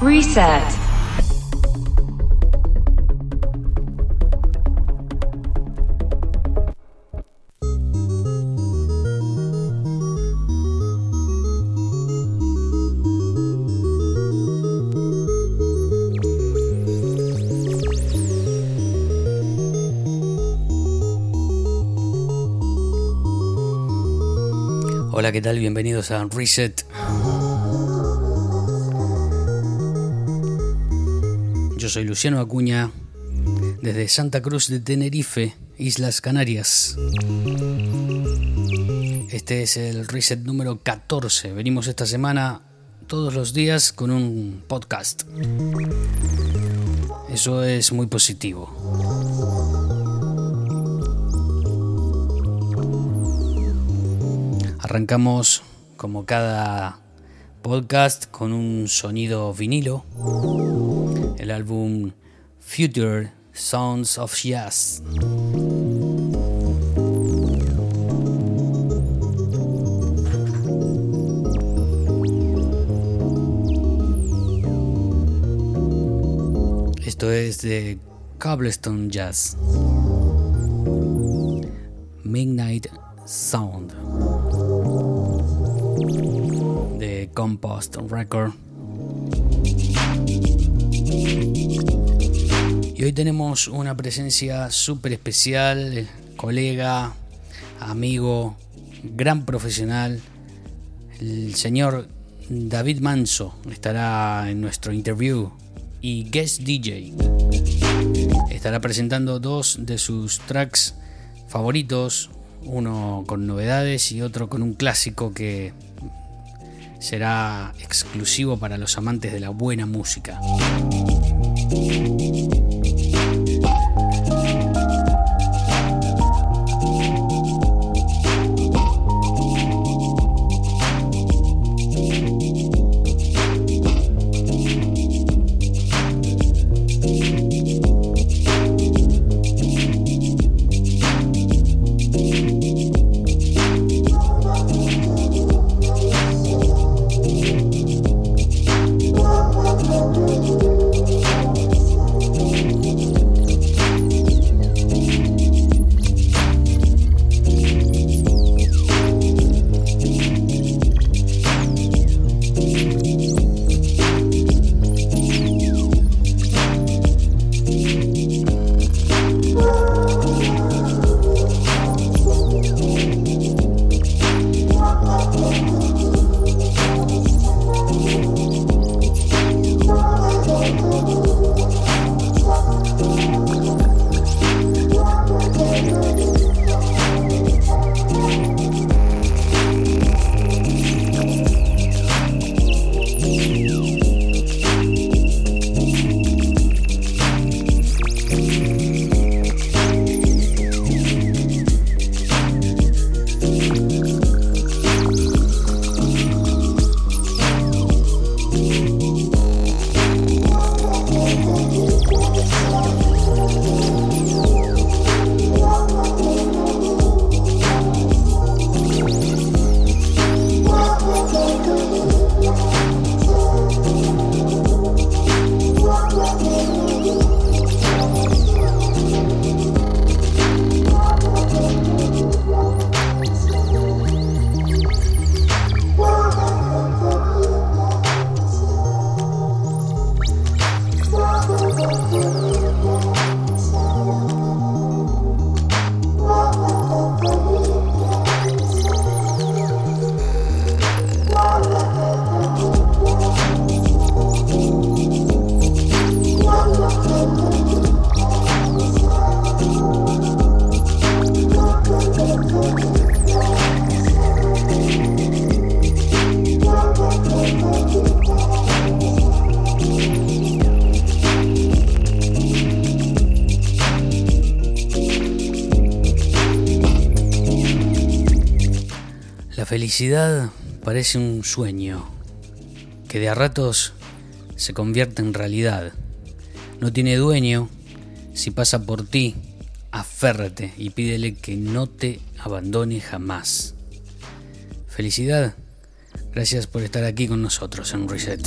Reset. Hola, ¿qué tal? Bienvenidos a Reset. Soy Luciano Acuña, desde Santa Cruz de Tenerife, Islas Canarias. Este es el Reset número 14. Venimos esta semana todos los días con un podcast. Eso es muy positivo. Arrancamos como cada podcast con un sonido vinilo. El álbum Future Sounds of Jazz. Esto es de Cobblestone Jazz. Midnight Sound de Compost Record. Y hoy tenemos una presencia súper especial, colega, amigo, gran profesional, el señor David Manso estará en nuestro interview y guest DJ. Estará presentando dos de sus tracks favoritos, uno con novedades y otro con un clásico que será exclusivo para los amantes de la buena música. Felicidad parece un sueño que de a ratos se convierte en realidad. No tiene dueño, si pasa por ti, aférrate y pídele que no te abandone jamás. Felicidad, gracias por estar aquí con nosotros en Reset.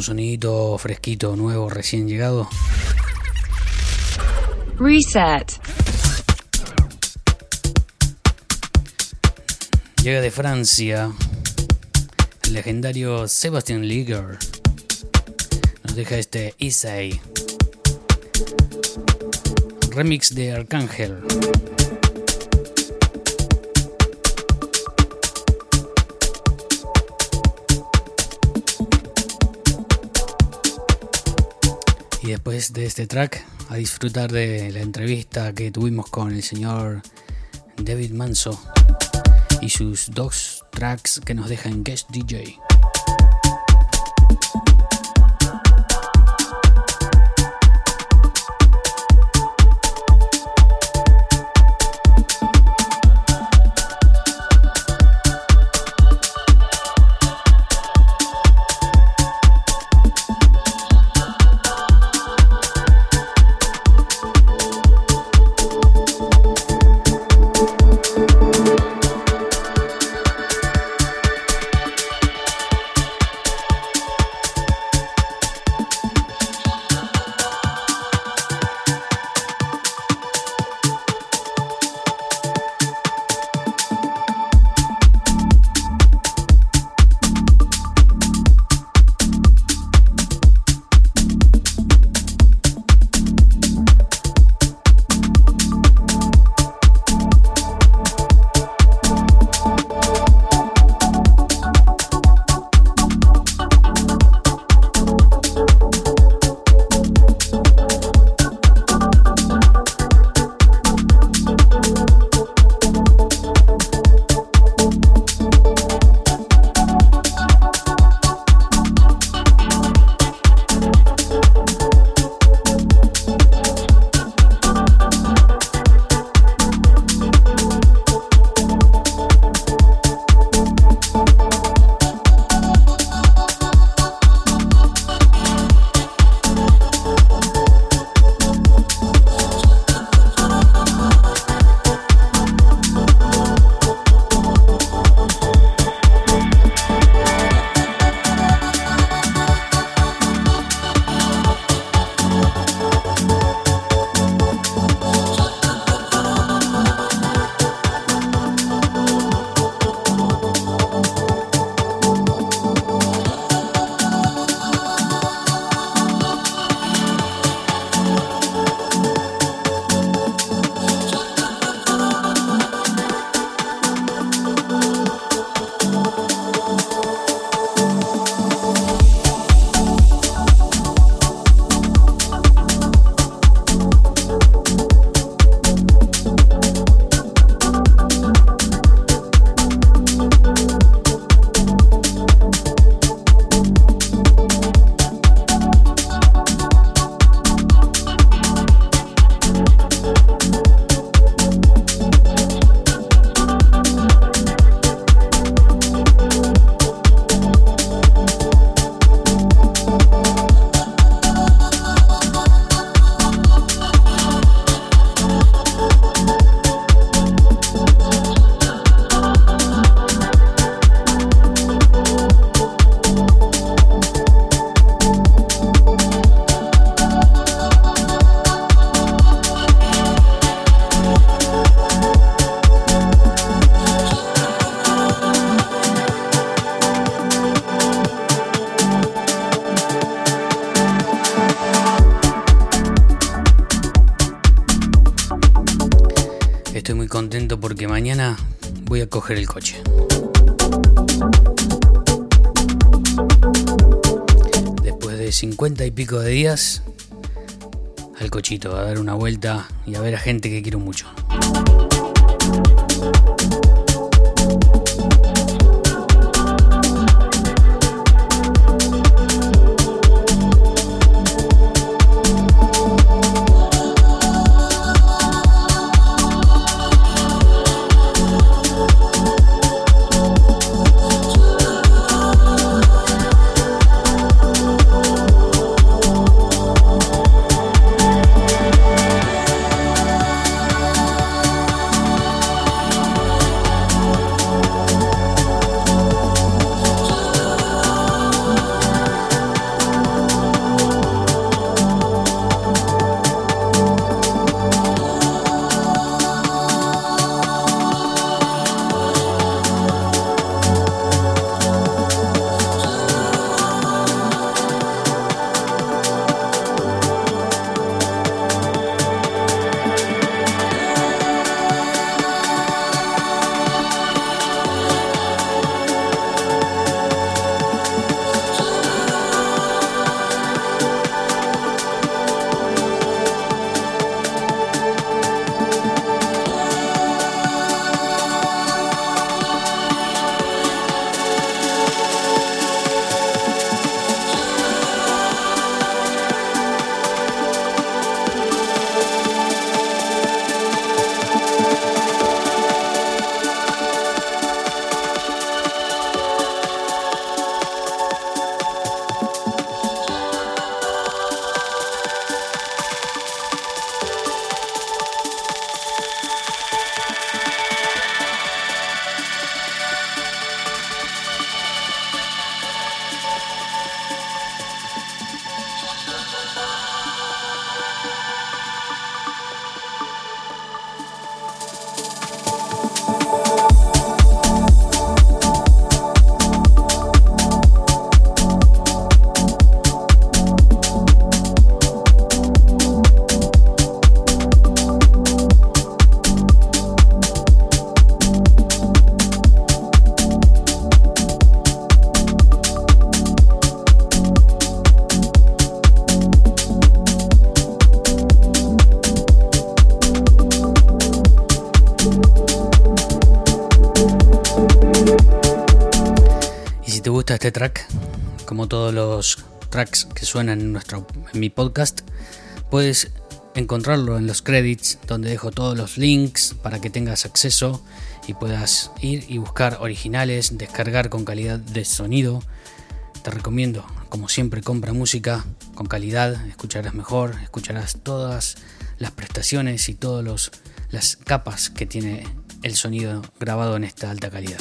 Con sonidito fresquito, nuevo, recién llegado. Reset. Llega de Francia el legendario Sebastian Liger. Nos deja este Isai. Remix de Arcángel. Y después de este track, a disfrutar de la entrevista que tuvimos con el señor David Manso y sus dos tracks que nos dejan Guest DJ. A dar una vuelta y a ver a gente que quiero mucho. Este track, como todos los tracks que suenan en, nuestro, en mi podcast, puedes encontrarlo en los credits donde dejo todos los links para que tengas acceso y puedas ir y buscar originales, descargar con calidad de sonido. Te recomiendo, como siempre, compra música con calidad, escucharás mejor, escucharás todas las prestaciones y todas las capas que tiene el sonido grabado en esta alta calidad.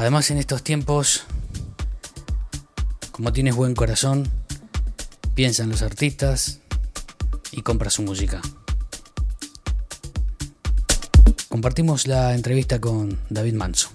Además en estos tiempos, como tienes buen corazón, piensa en los artistas y compra su música. Compartimos la entrevista con David Manso.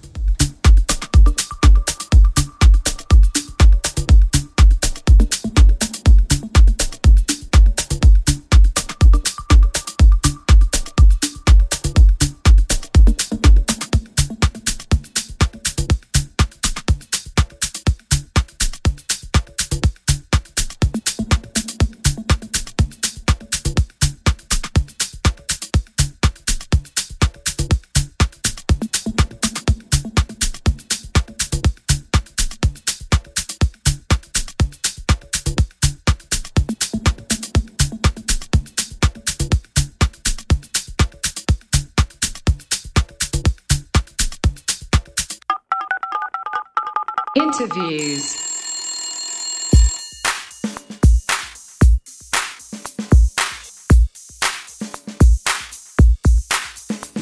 Y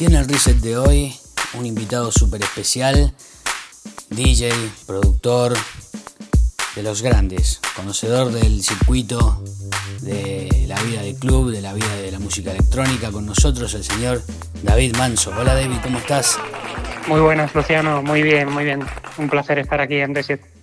en el reset de hoy, un invitado súper especial, DJ, productor de los grandes, conocedor del circuito, de la vida del club, de la vida de la música electrónica, con nosotros el señor David Manso. Hola David, ¿cómo estás? Muy buenas, Luciano, muy bien, muy bien. Un placer estar aquí en Reset.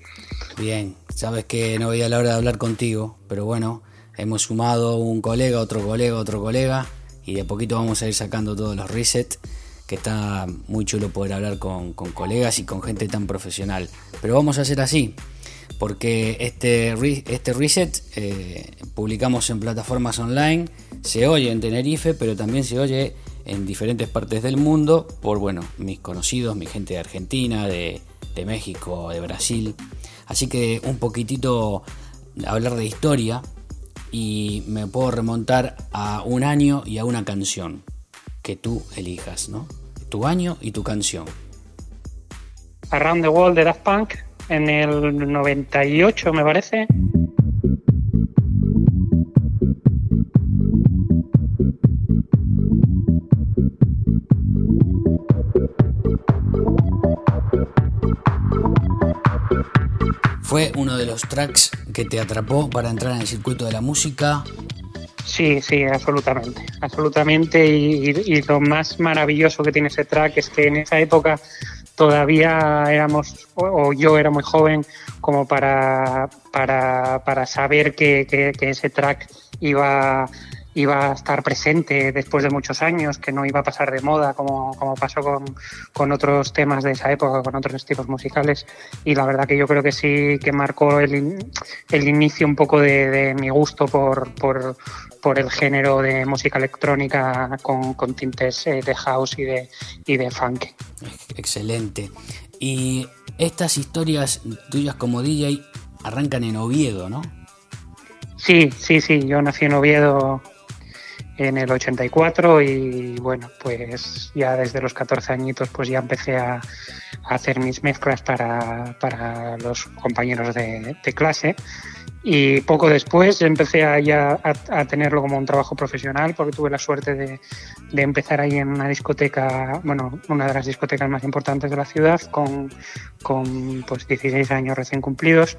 Bien, sabes que no voy a la hora de hablar contigo, pero bueno, hemos sumado un colega, otro colega, otro colega, y de poquito vamos a ir sacando todos los resets, que está muy chulo poder hablar con, colegas y con gente tan profesional. Pero vamos a hacer así, porque este, este reset eh, publicamos en plataformas online, se oye en Tenerife, pero también se oye en diferentes partes del mundo por, bueno, mis conocidos, mi gente de Argentina, de México, de Brasil. Así que un poquitito hablar de historia y me puedo remontar a un año y a una canción que tú elijas, ¿no? Tu año y tu canción. Around the World de Daft Punk en el 98 me parece. ¿Fue uno de los tracks que te atrapó para entrar en el circuito de la música? Sí, sí, absolutamente, absolutamente. Y, lo más maravilloso que tiene ese track es que en esa época todavía éramos, o yo era muy joven como para, para, saber que, que ese track iba iba a estar presente después de muchos años, que no iba a pasar de moda como, como pasó con, con, otros temas de esa época, con otros estilos musicales. Y la verdad que yo creo que sí que marcó el, el inicio un poco de, mi gusto por, por, por, el género de música electrónica con, con tintes eh, de house y de, y de funk. Excelente. Y estas historias tuyas como DJ arrancan en Oviedo, ¿no? Sí, sí, sí. Yo nací en Oviedo en el 84 y bueno, pues ya desde los 14 añitos pues ya empecé a, hacer mis mezclas para, para los compañeros de, clase. Y poco después empecé a, ya a, tenerlo como un trabajo profesional porque tuve la suerte de, de, empezar ahí en una discoteca, bueno, una de las discotecas más importantes de la ciudad con, con pues 16 años recién cumplidos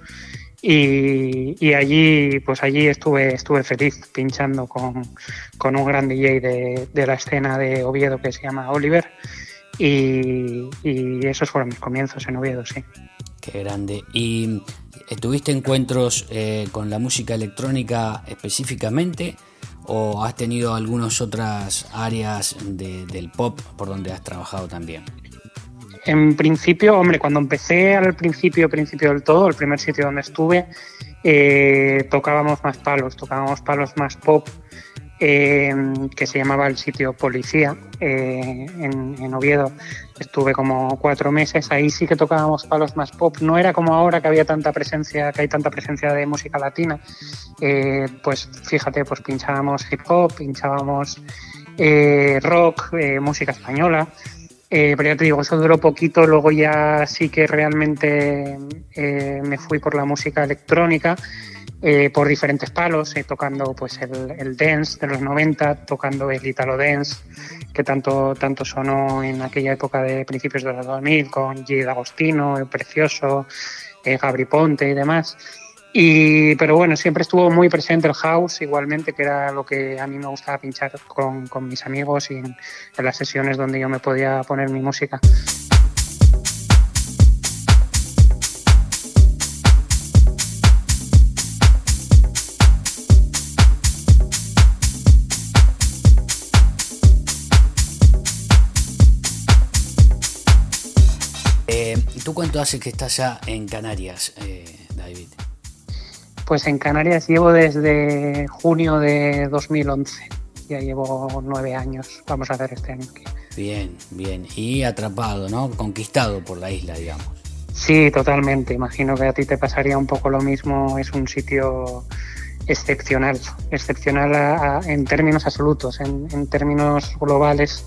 y, allí, pues allí estuve, estuve feliz pinchando con, un gran DJ de, la escena de Oviedo que se llama Oliver. Y, esos fueron mis comienzos en Oviedo, sí. Qué grande. ¿Y eh, tuviste encuentros eh, con la música electrónica específicamente o has tenido algunas otras áreas del pop por donde has trabajado también? En principio, hombre, cuando empecé al principio, principio del todo, el primer sitio donde estuve, eh, tocábamos más palos, tocábamos palos más pop, que se llamaba el sitio Policía en, en, Oviedo. Estuve como cuatro meses, ahí sí que tocábamos palos más pop. No era como ahora que había tanta presencia, que hay tanta presencia de música latina. pues fíjate, pues pinchábamos hip hop, pinchábamos rock, música española. Eh, pero ya te digo, eso duró poquito, luego ya sí que realmente eh, me fui por la música electrónica, eh, por diferentes palos, tocando pues el, dance de los 90, tocando el Italo Dance, que tanto, tanto sonó en aquella época de principios de los 2000, con G. D'Agostino, El Precioso, Gabri Ponte y demás. Y, pero bueno, siempre estuvo muy presente el house, igualmente, que era lo que a mí me gustaba pinchar con, con mis amigos y en, las sesiones donde yo me podía poner mi música. Eh, ¿Tú cuánto hace que estás ya en Canarias, eh, David? Pues en Canarias llevo desde junio de 2011. Ya llevo nueve años. Vamos a hacer este año aquí. Bien, bien. Y atrapado, ¿no? Conquistado por la isla, digamos. Sí, totalmente. Imagino que a ti te pasaría un poco lo mismo. Es un sitio excepcional, excepcional en términos absolutos, en, términos globales.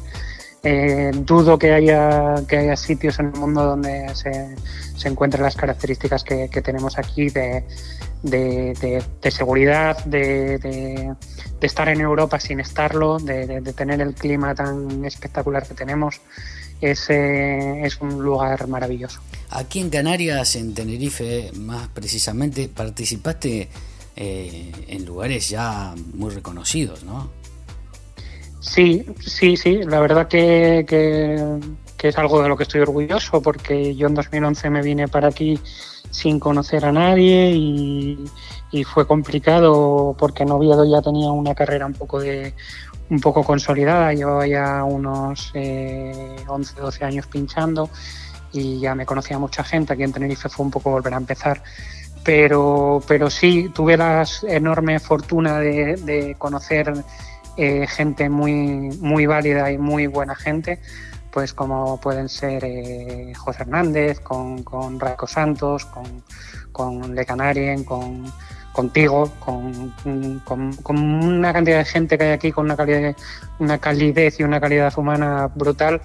Eh, dudo que haya, que haya sitios en el mundo donde se, se encuentren las características que, que tenemos aquí de, de, seguridad, de, estar en Europa sin estarlo, de, tener el clima tan espectacular que tenemos. Es, es un lugar maravilloso. Aquí en Canarias, en Tenerife más precisamente, participaste eh, en lugares ya muy reconocidos, ¿no? Sí, sí, sí. La verdad que, que, que, es algo de lo que estoy orgulloso porque yo en 2011 me vine para aquí sin conocer a nadie y, fue complicado porque en Oviedo ya tenía una carrera un poco de un poco consolidada, llevaba ya unos 11, eh, 12 años pinchando y ya me conocía mucha gente, aquí en Tenerife fue un poco volver a empezar, pero, pero sí, tuve la enorme fortuna de, conocer eh, gente muy, muy válida y muy buena gente, pues como pueden ser eh, José Hernández, con, con Raico Santos, con, con Le Canarien, con, contigo, con, con, una cantidad de gente que hay aquí, con una calidez, una calidez y una calidad humana brutal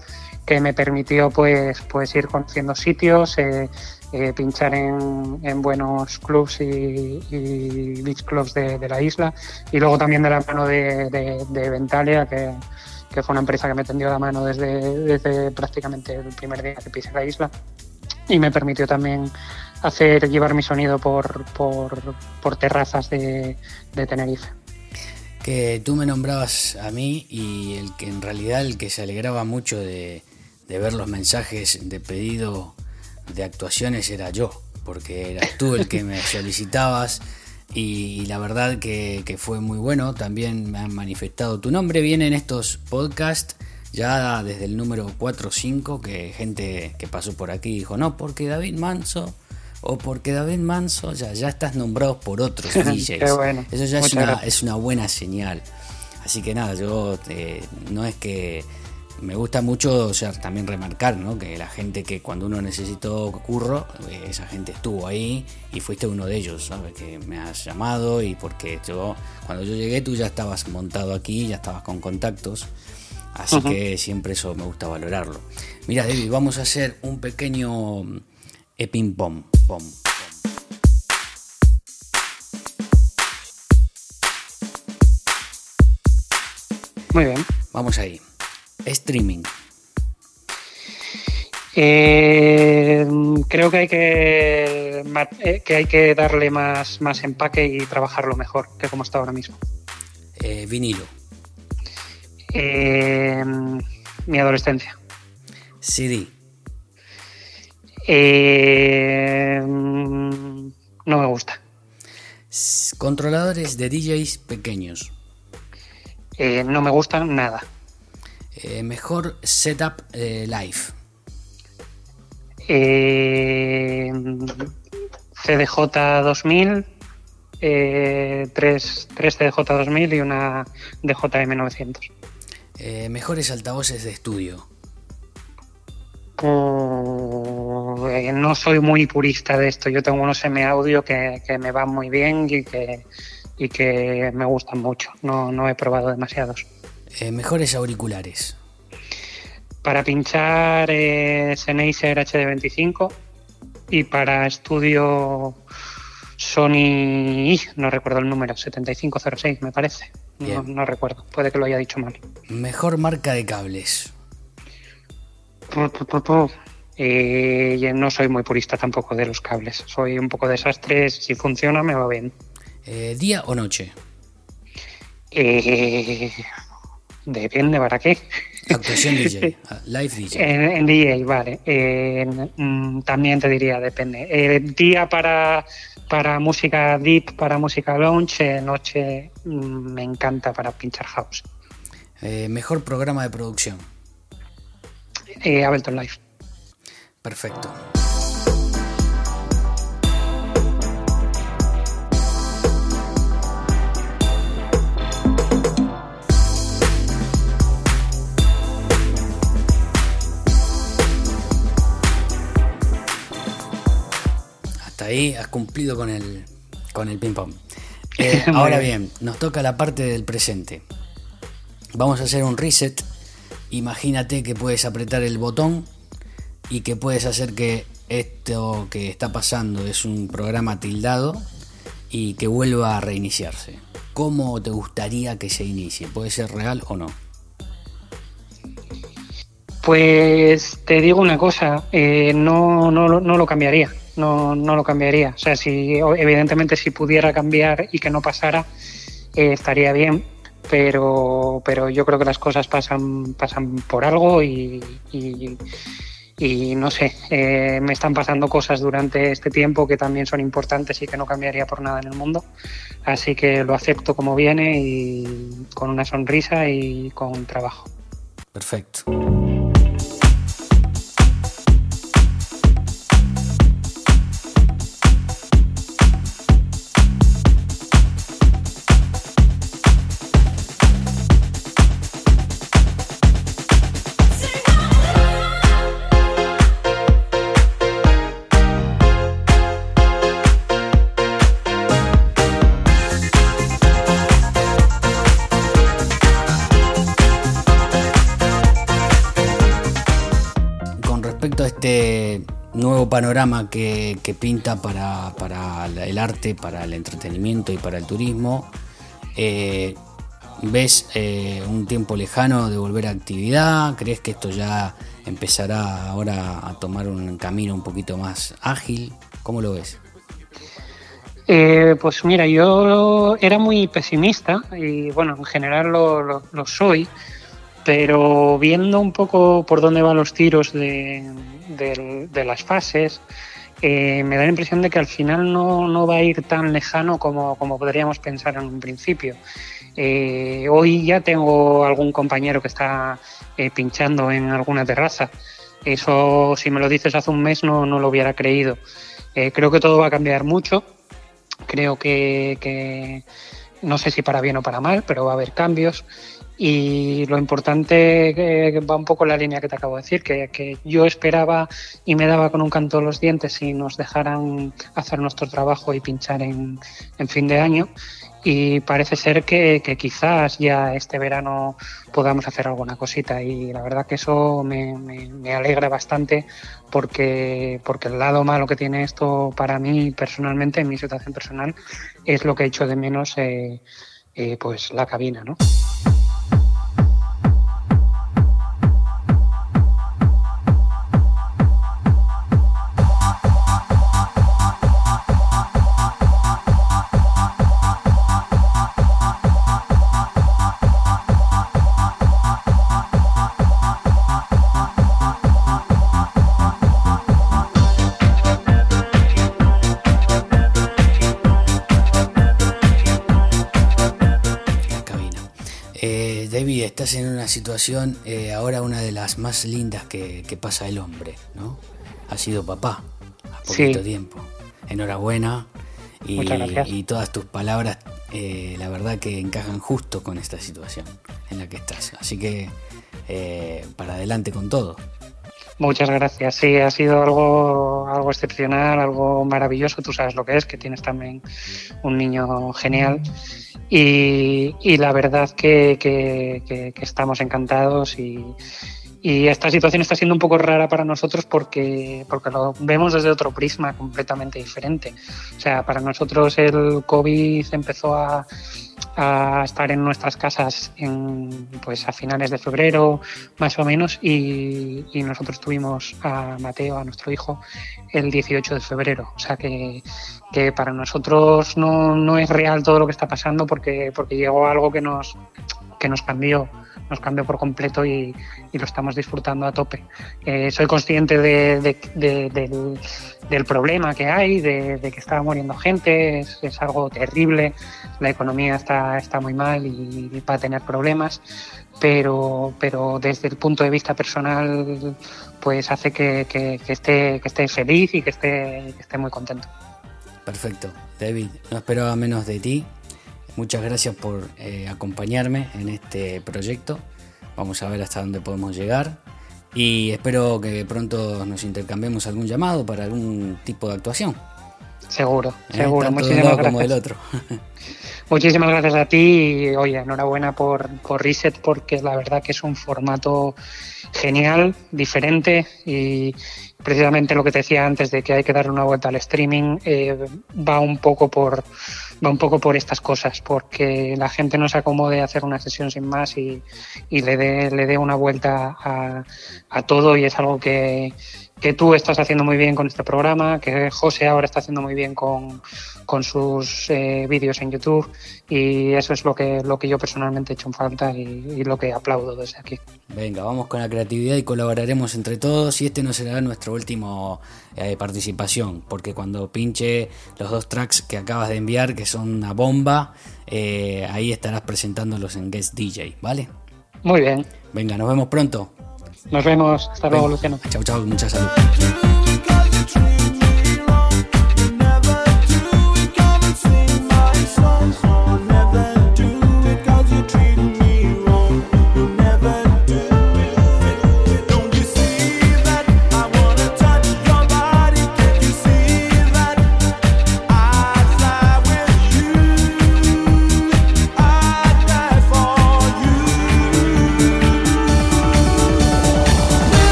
que me permitió pues, pues ir conociendo sitios, eh, eh, pinchar en, en, buenos clubs y, beach clubs de, la isla y luego también de la mano de, de, de Ventalia que que fue una empresa que me tendió la mano desde, desde prácticamente el primer día que pisé la isla y me permitió también hacer llevar mi sonido por, por, terrazas de, Tenerife. Que tú me nombrabas a mí y el que en realidad el que se alegraba mucho de, de ver los mensajes de pedido de actuaciones era yo, porque eras tú el que me solicitabas y, la verdad que, fue muy bueno. También me han manifestado tu nombre. Vienen estos podcasts ya desde el número 4 o 5 que gente que pasó por aquí dijo, no, porque David Manso o porque David Manso ya, ya estás nombrado por otros DJs. Eso ya es una, es una, buena señal. Así que nada, yo eh, no es que me gusta mucho o sea, también remarcar ¿no? que la gente que cuando uno necesitó curro, eh, esa gente estuvo ahí y fuiste uno de ellos, ¿sabes? Que me has llamado y porque yo, cuando yo llegué tú ya estabas montado aquí, ya estabas con contactos, así que siempre eso me gusta valorarlo. Mira, David, vamos a hacer un pequeño epim pom, pom. Muy bien. Vamos ahí. Streaming. Eh, creo que hay que, eh, que hay que darle más, más empaque y trabajarlo mejor que como está ahora mismo. Eh, vinilo. mi adolescencia. CD. no me gusta. Controladores de DJs pequeños. no me gustan nada. Eh, mejor setup eh, live. Eh, CDJ 2000 eh, tres, tres CDJ2000 y una DJM900. Eh, mejores altavoces de estudio. Pues, no soy muy purista de esto. Yo tengo unos semi audio que, que me van muy bien y que, y que me gustan mucho. No, no he probado demasiados. Eh, mejores auriculares. Para pinchar eh, Sennheiser HD25 y para estudio Sony, no recuerdo el número, 7506 me parece. No, recuerdo, puede que lo haya dicho mal. Mejor marca de cables. Eh, no soy muy purista tampoco de los cables. Soy un poco desastre. Si funciona, me va bien. Eh, día o noche. Eh, depende para qué. Actuación DJ. ah, Live DJ. En, en DJ, vale. En- mm, también te diría, depende. Eh, día para, para música deep, para música lounge, noche mm, me encanta para pinchar house. Eh, mejor programa de producción. Eh, Ableton Live. Perfecto. Ahí has cumplido con el, con el ping pong. Eh, ahora bien. nos toca la parte del presente. Vamos a hacer un reset. Imagínate que puedes apretar el botón y que puedes hacer que esto que está pasando es un programa tildado y que vuelva a reiniciarse. ¿Cómo te gustaría que se inicie? ¿Puede ser real o no? Pues te digo una cosa, eh, no, no, lo- no lo cambiaría, no, no lo cambiaría. O sea, si evidentemente si pudiera cambiar y que no pasara, eh, estaría bien, pero, pero yo creo que las cosas pasan, pasan por algo y, y- y no sé, eh, me están pasando cosas durante este tiempo que también son importantes y que no cambiaría por nada en el mundo. Así que lo acepto como viene y con una sonrisa y con trabajo. Perfecto. Panorama que, pinta para, para el arte, para el entretenimiento y para el turismo, eh, ¿ves eh, un tiempo lejano de volver a actividad? ¿Crees que esto ya empezará ahora a tomar un camino un poquito más ágil? ¿Cómo lo ves? Eh, pues mira, yo era muy pesimista y bueno, en general lo soy, pero viendo un poco por dónde van los tiros de, de- las fases, eh, me da la impresión de que al final no, no va a ir tan lejano como, como podríamos pensar en un principio. Eh, hoy ya tengo algún compañero que está eh, pinchando en alguna terraza. Eso, si me lo dices hace un mes, no, no lo hubiera creído. Creo que todo va a cambiar mucho creo que, que no sé si para bien o para mal, pero va a haber cambios. Y lo importante eh, va un poco en la línea que te acabo de decir, que, yo esperaba y me daba con un canto de los dientes si nos dejaran hacer nuestro trabajo y pinchar en, fin de año. Y parece ser que, quizás ya este verano podamos hacer alguna cosita. Y la verdad que eso me alegra bastante porque, porque el lado malo que tiene esto para mí personalmente, en mi situación personal, es lo que he hecho de menos eh, eh, pues la cabina, ¿no? Eh, David, estás en una situación eh, ahora una de las más lindas que, que pasa el hombre, ¿no? Ha sido papá a poquito Sí. tiempo. Enhorabuena. y, todas tus palabras, eh, la verdad que encajan justo con esta situación en la que estás. Así que eh, para adelante con todo. Muchas gracias. Sí, ha sido algo, algo excepcional, algo maravilloso. Tú sabes lo que es, que tienes también un niño genial. Y, la verdad que, que estamos encantados y, y esta situación está siendo un poco rara para nosotros porque, porque lo vemos desde otro prisma completamente diferente. O sea, para nosotros el COVID empezó a, estar en nuestras casas en, pues a finales de febrero, más o menos, y, y, nosotros tuvimos a Mateo, a nuestro hijo, el 18 de febrero. O sea que, que para nosotros no, no, es real todo lo que está pasando porque, porque llegó algo que nos, que nos cambió nos cambió por completo y, lo estamos disfrutando a tope. Eh, soy consciente del, problema que hay, de, que está muriendo gente, es, algo terrible, la economía está, está muy mal y, va a tener problemas, pero, pero desde el punto de vista personal pues hace que, esté, que esté feliz y que esté, que esté muy contento. Perfecto. David, no esperaba menos de ti. Muchas gracias por eh, acompañarme en este proyecto. Vamos a ver hasta dónde podemos llegar. Y espero que pronto nos intercambiemos algún llamado para algún tipo de actuación. Seguro, ¿Eh? seguro. Muchísimas gracias. otro. Muchísimas gracias a ti y oye, enhorabuena por, por Reset porque la verdad que es un formato genial, diferente y precisamente lo que te decía antes de que hay que dar una vuelta al streaming eh, va un poco por va un poco por estas cosas, porque la gente no se acomode a hacer una sesión sin más y, le dé le dé una vuelta a, a todo y es algo que, que tú estás haciendo muy bien con este programa, que José ahora está haciendo muy bien con, con sus eh, vídeos en YouTube y eso es lo que, lo que yo personalmente he hecho en falta y, lo que aplaudo desde aquí. Venga, vamos con la creatividad y colaboraremos entre todos y este no será nuestro último eh, participación, porque cuando pinche los dos tracks que acabas de enviar, que son una bomba, eh, ahí estarás presentándolos en Guest DJ, ¿vale? Muy bien. Venga, nos vemos pronto. Nos vemos. Hasta luego, Luciano. Chao, chao. Mucha salud.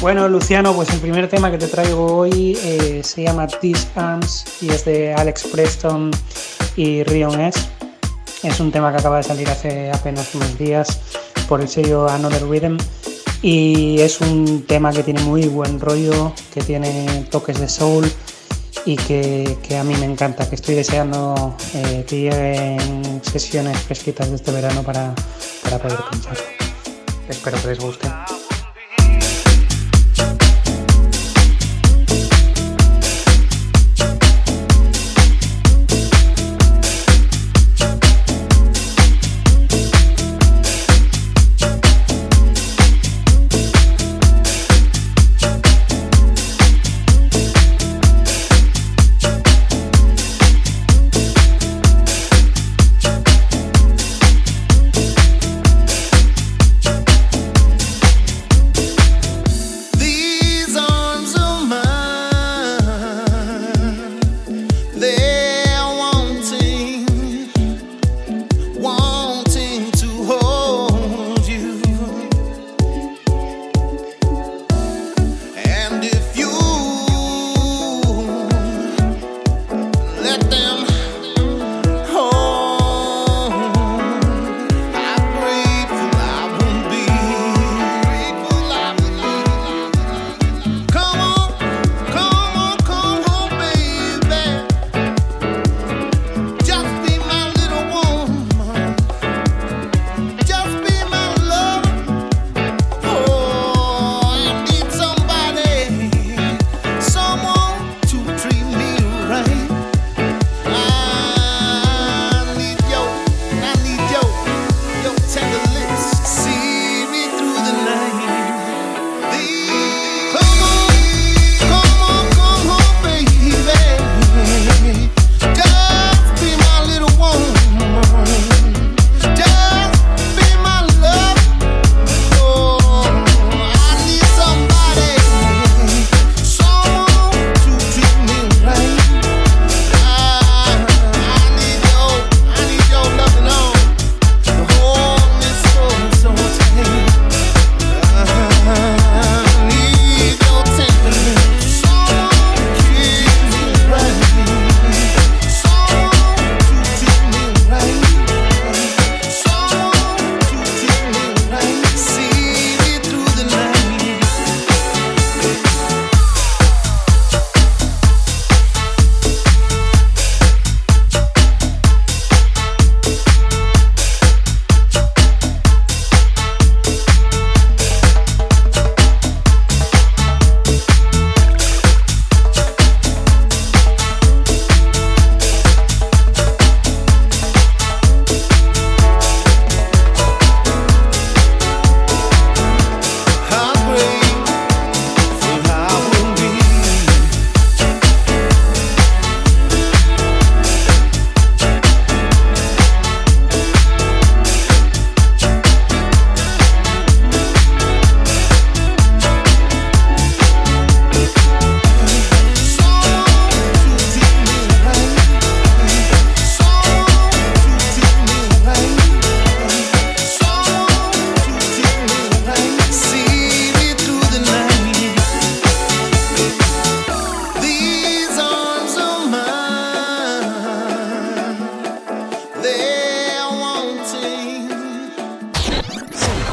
Bueno, Luciano, pues el primer tema que te traigo hoy eh, se llama These Arms y es de Alex Preston y Rion S. Es un tema que acaba de salir hace apenas unos días por el sello Another Rhythm y es un tema que tiene muy buen rollo, que tiene toques de soul y que, a mí me encanta, que estoy deseando eh, que lleguen sesiones fresquitas de este verano para, para poder pincharlo. Espero que les guste.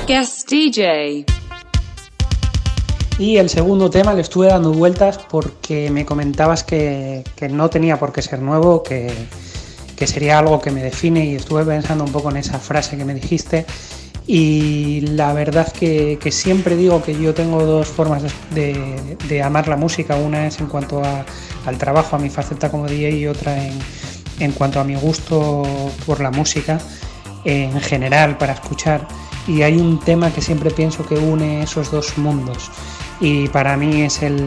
Guest DJ. Y el segundo tema le estuve dando vueltas porque me comentabas que, no tenía por qué ser nuevo, que, sería algo que me define y estuve pensando un poco en esa frase que me dijiste. Y la verdad que, siempre digo que yo tengo dos formas de, amar la música, una es en cuanto al trabajo, a mi faceta como DJ y otra en, en cuanto a mi gusto por la música en general para escuchar y hay un tema que siempre pienso que une esos dos mundos y para mí es el,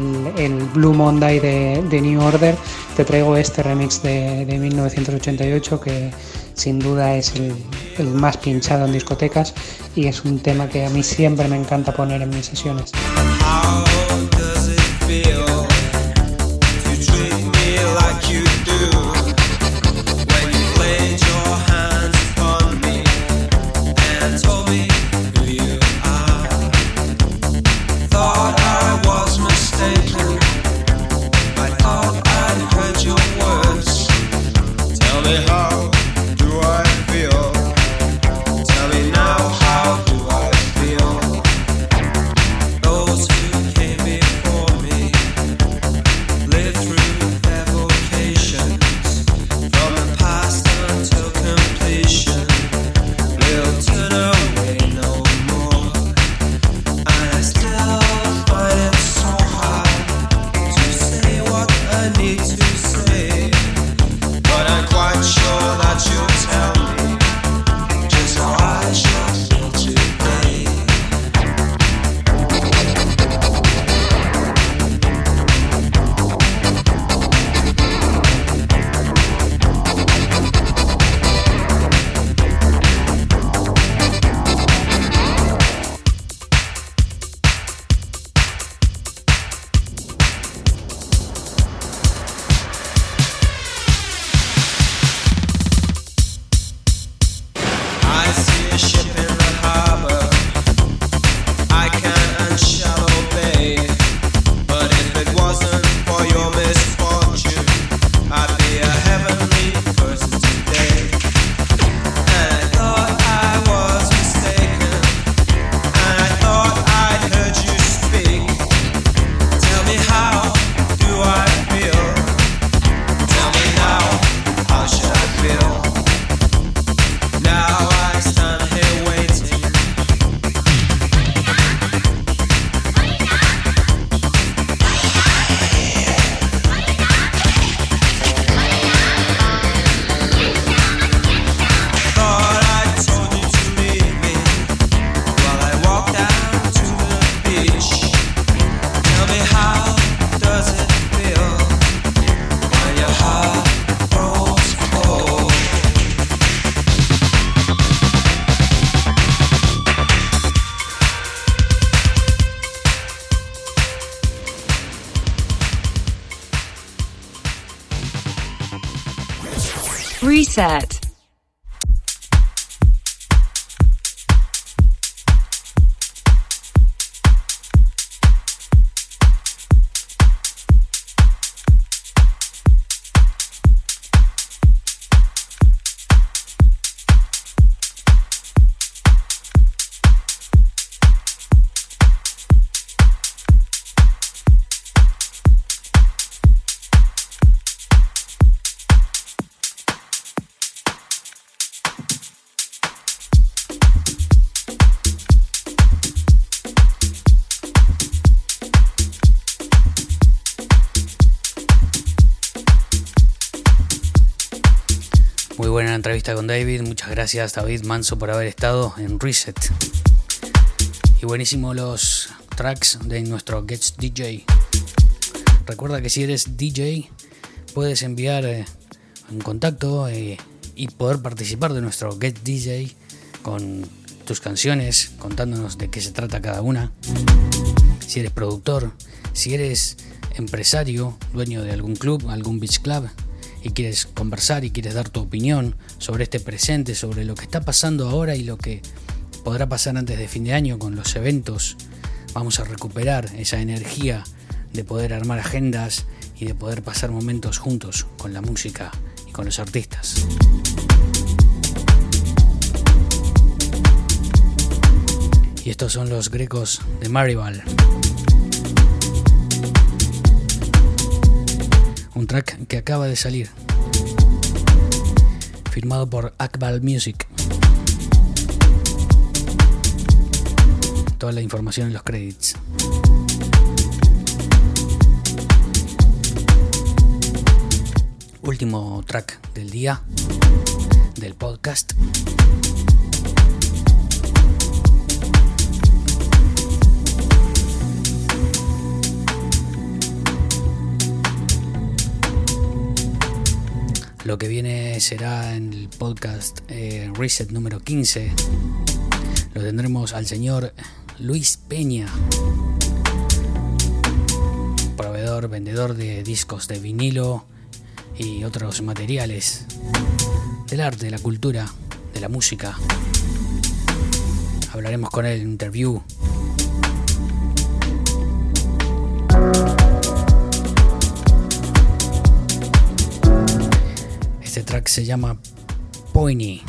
Blue Monday de, New Order. Te traigo este remix de, 1988 que sin duda es el, el, más pinchado en discotecas y es un tema que a mí siempre me encanta poner en mis sesiones. Con David. Muchas gracias David Manso por haber estado en Reset. Y buenísimo los tracks de nuestro Gets DJ. Recuerda que si eres DJ puedes enviar eh, un contacto eh, y poder participar de nuestro Get DJ con tus canciones, contándonos de qué se trata cada una. Si eres productor, si eres empresario, dueño de algún club, algún beach club, y quieres conversar y quieres dar tu opinión sobre este presente, sobre lo que está pasando ahora y lo que podrá pasar antes de fin de año con los eventos, vamos a recuperar esa energía de poder armar agendas y de poder pasar momentos juntos con la música y con los artistas. estos son los grecos de Maribal. Un track que acaba de salir. Firmado por Akbal Music. Toda la información en los credits. Último track del día del podcast. Lo que viene será en el podcast eh, Reset número 15. Lo tendremos al señor Luis Peña, proveedor, vendedor de discos de vinilo y otros materiales del arte, de la cultura, de la música. Hablaremos con él en interview Este track se llama Poiny.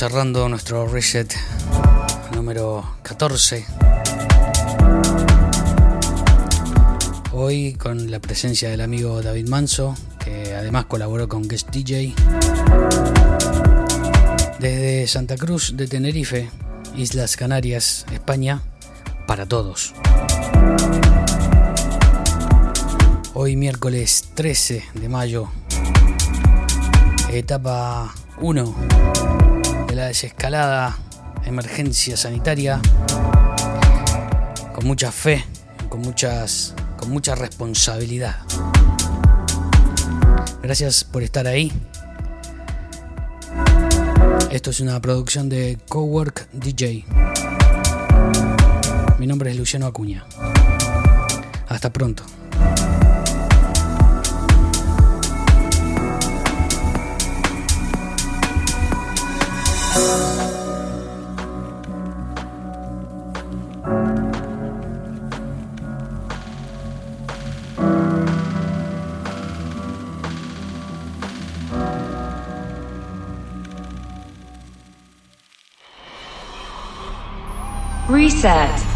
Cerrando nuestro reset número 14. Hoy con la presencia del amigo David Manso, que además colaboró con Guest DJ. Desde Santa Cruz de Tenerife, Islas Canarias, España, para todos. Hoy miércoles 13 de mayo, etapa 1 de la desescalada emergencia sanitaria, con mucha fe, con, muchas, con mucha responsabilidad. Gracias por estar ahí. Esto es una producción de Cowork DJ. Mi nombre es Luciano Acuña. Hasta pronto. Reset.